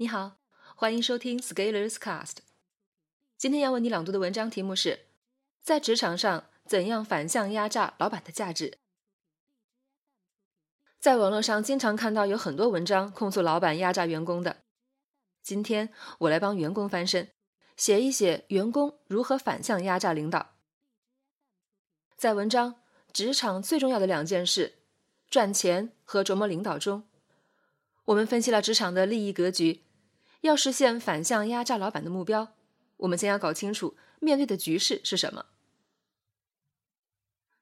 你好，欢迎收听 Scalers Cast。今天要为你朗读的文章题目是：在职场上怎样反向压榨老板的价值。在网络上经常看到有很多文章控诉老板压榨员工的。今天我来帮员工翻身，写一写员工如何反向压榨领导。在文章《职场最重要的两件事：赚钱和琢磨领导》中，我们分析了职场的利益格局。要实现反向压榨老板的目标，我们先要搞清楚面对的局势是什么。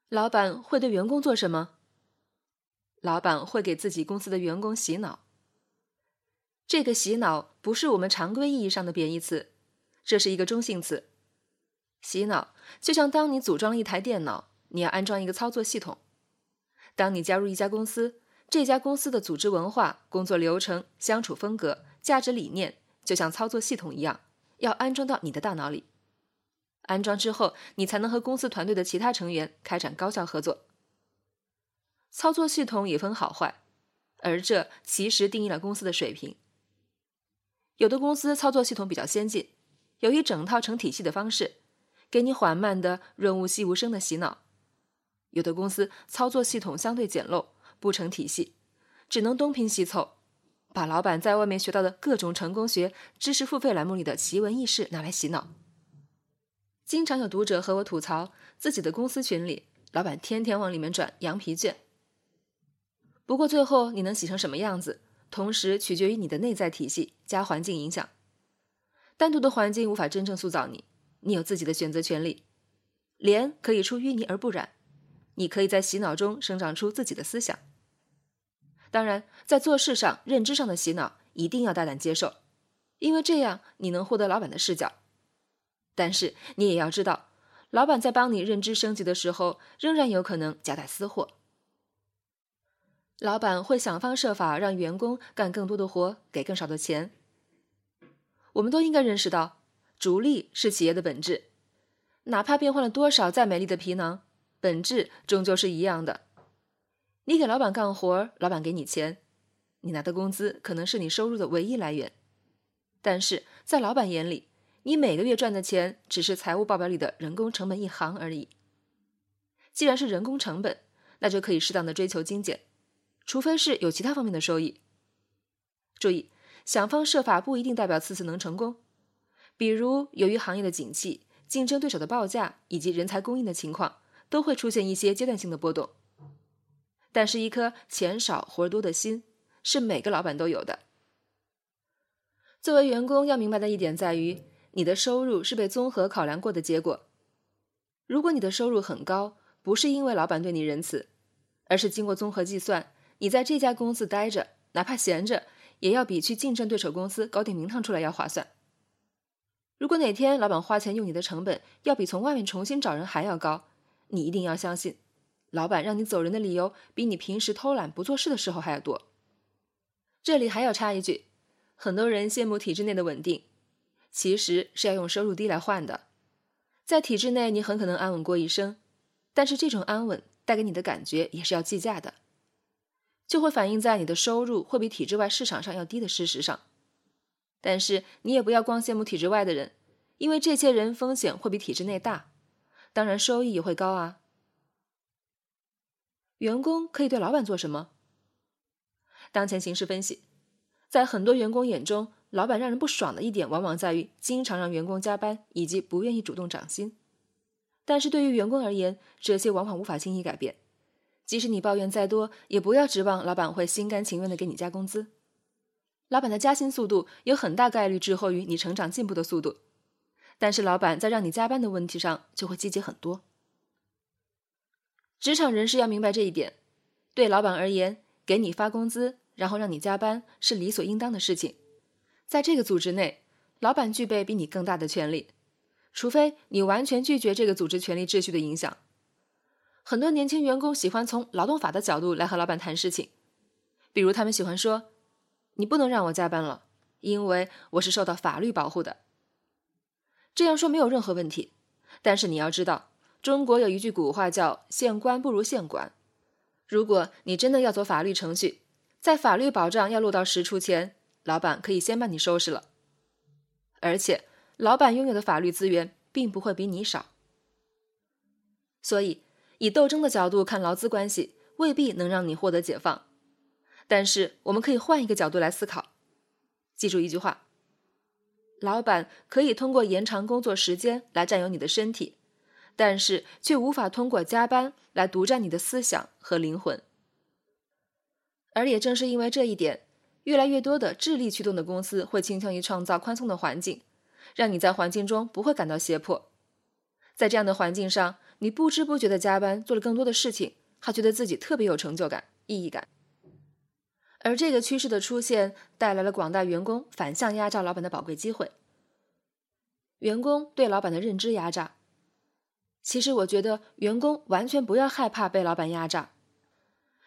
老板会对员工做什么？老板会给自己公司的员工洗脑。这个洗脑不是我们常规意义上的贬义词，这是一个中性词。洗脑就像当你组装了一台电脑，你要安装一个操作系统。当你加入一家公司，这家公司的组织文化、工作流程、相处风格。价值理念就像操作系统一样，要安装到你的大脑里。安装之后，你才能和公司团队的其他成员开展高效合作。操作系统也分好坏，而这其实定义了公司的水平。有的公司操作系统比较先进，有一整套成体系的方式，给你缓慢的、润物细无声的洗脑；有的公司操作系统相对简陋，不成体系，只能东拼西凑。把老板在外面学到的各种成功学、知识付费栏目里的奇闻异事拿来洗脑。经常有读者和我吐槽，自己的公司群里，老板天天往里面转羊皮卷。不过最后你能洗成什么样子，同时取决于你的内在体系加环境影响。单独的环境无法真正塑造你，你有自己的选择权利。莲可以出淤泥而不染，你可以在洗脑中生长出自己的思想。当然，在做事上、认知上的洗脑一定要大胆接受，因为这样你能获得老板的视角。但是你也要知道，老板在帮你认知升级的时候，仍然有可能夹带私货。老板会想方设法让员工干更多的活，给更少的钱。我们都应该认识到，逐利是企业的本质，哪怕变换了多少再美丽的皮囊，本质终究是一样的。你给老板干活，老板给你钱，你拿的工资可能是你收入的唯一来源。但是在老板眼里，你每个月赚的钱只是财务报表里的人工成本一行而已。既然是人工成本，那就可以适当的追求精简，除非是有其他方面的收益。注意，想方设法不一定代表次次能成功。比如，由于行业的景气、竞争对手的报价以及人才供应的情况，都会出现一些阶段性的波动。但是，一颗钱少活多的心是每个老板都有的。作为员工，要明白的一点在于，你的收入是被综合考量过的结果。如果你的收入很高，不是因为老板对你仁慈，而是经过综合计算，你在这家公司待着，哪怕闲着，也要比去竞争对手公司搞点名堂出来要划算。如果哪天老板花钱用你的成本要比从外面重新找人还要高，你一定要相信。老板让你走人的理由，比你平时偷懒不做事的时候还要多。这里还要插一句，很多人羡慕体制内的稳定，其实是要用收入低来换的。在体制内，你很可能安稳过一生，但是这种安稳带给你的感觉也是要计价的，就会反映在你的收入会比体制外市场上要低的事实上。但是你也不要光羡慕体制外的人，因为这些人风险会比体制内大，当然收益也会高啊。员工可以对老板做什么？当前形势分析，在很多员工眼中，老板让人不爽的一点，往往在于经常让员工加班，以及不愿意主动涨薪。但是对于员工而言，这些往往无法轻易改变。即使你抱怨再多，也不要指望老板会心甘情愿的给你加工资。老板的加薪速度有很大概率滞后于你成长进步的速度，但是老板在让你加班的问题上就会积极很多。职场人士要明白这一点，对老板而言，给你发工资，然后让你加班是理所应当的事情。在这个组织内，老板具备比你更大的权利，除非你完全拒绝这个组织权力秩序的影响。很多年轻员工喜欢从劳动法的角度来和老板谈事情，比如他们喜欢说：“你不能让我加班了，因为我是受到法律保护的。”这样说没有任何问题，但是你要知道。中国有一句古话叫“县官不如县管”。如果你真的要走法律程序，在法律保障要落到实处前，老板可以先把你收拾了。而且，老板拥有的法律资源并不会比你少。所以，以斗争的角度看劳资关系，未必能让你获得解放。但是，我们可以换一个角度来思考。记住一句话：老板可以通过延长工作时间来占有你的身体，但是却无法通过加班来独占你的思想和灵魂。而也正是因为这一点，越来越多的智力驱动的公司会倾向于创造宽松的环境，让你在环境中不会感到胁迫。在这样的环境上，你不知不觉的加班，做了更多的事情，还觉得自己特别有成就感、意义感。而这个趋势的出现，带来了广大员工反向压榨老板的宝贵机会。员工对老板的认知压榨，其实我觉得员工完全不要害怕被老板压榨。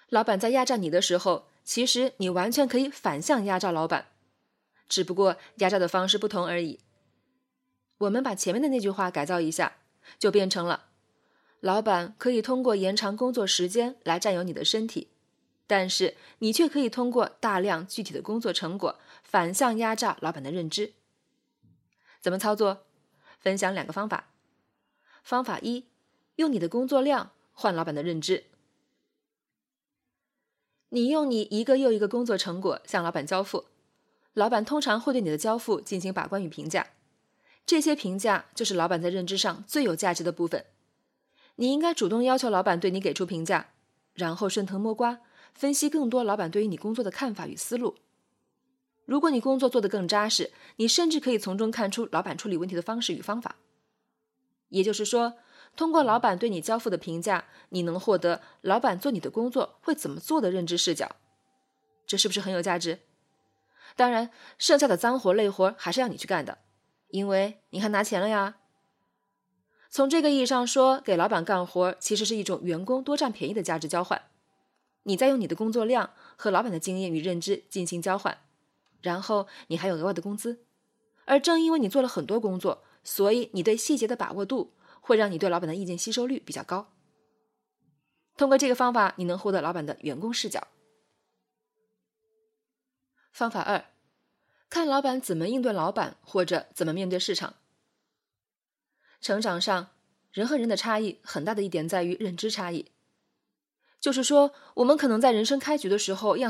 老板在压榨你的时候，其实你完全可以反向压榨老板，只不过压榨的方式不同而已。我们把前面的那句话改造一下，就变成了：老板可以通过延长工作时间来占有你的身体。但是你却可以通过大量具体的工作成果反向压榨老板的认知。怎么操作？分享两个方法。方法一，用你的工作量换老板的认知。你用你一个又一个工作成果向老板交付，老板通常会对你的交付进行把关与评价。这些评价就是老板在认知上最有价值的部分。你应该主动要求老板对你给出评价，然后顺藤摸瓜。分析更多老板对于你工作的看法与思路。如果你工作做得更扎实，你甚至可以从中看出老板处理问题的方式与方法。也就是说，通过老板对你交付的评价，你能获得老板做你的工作会怎么做的认知视角。这是不是很有价值？当然，剩下的脏活累活还是要你去干的，因为你还拿钱了呀。从这个意义上说，给老板干活其实是一种员工多占便宜的价值交换。你在用你的工作量和老板的经验与认知进行交换，然后你还有额外的工资。而正因为你做了很多工作，所以你对细节的把握度会让你对老板的意见吸收率比较高。通过这个方法，你能获得老板的员工视角。方法二，看老板怎么应对老板，或者怎么面对市场。成长上，人和人的差异很大的一点在于认知差异。就是说，我们可能在人生开局的时候样子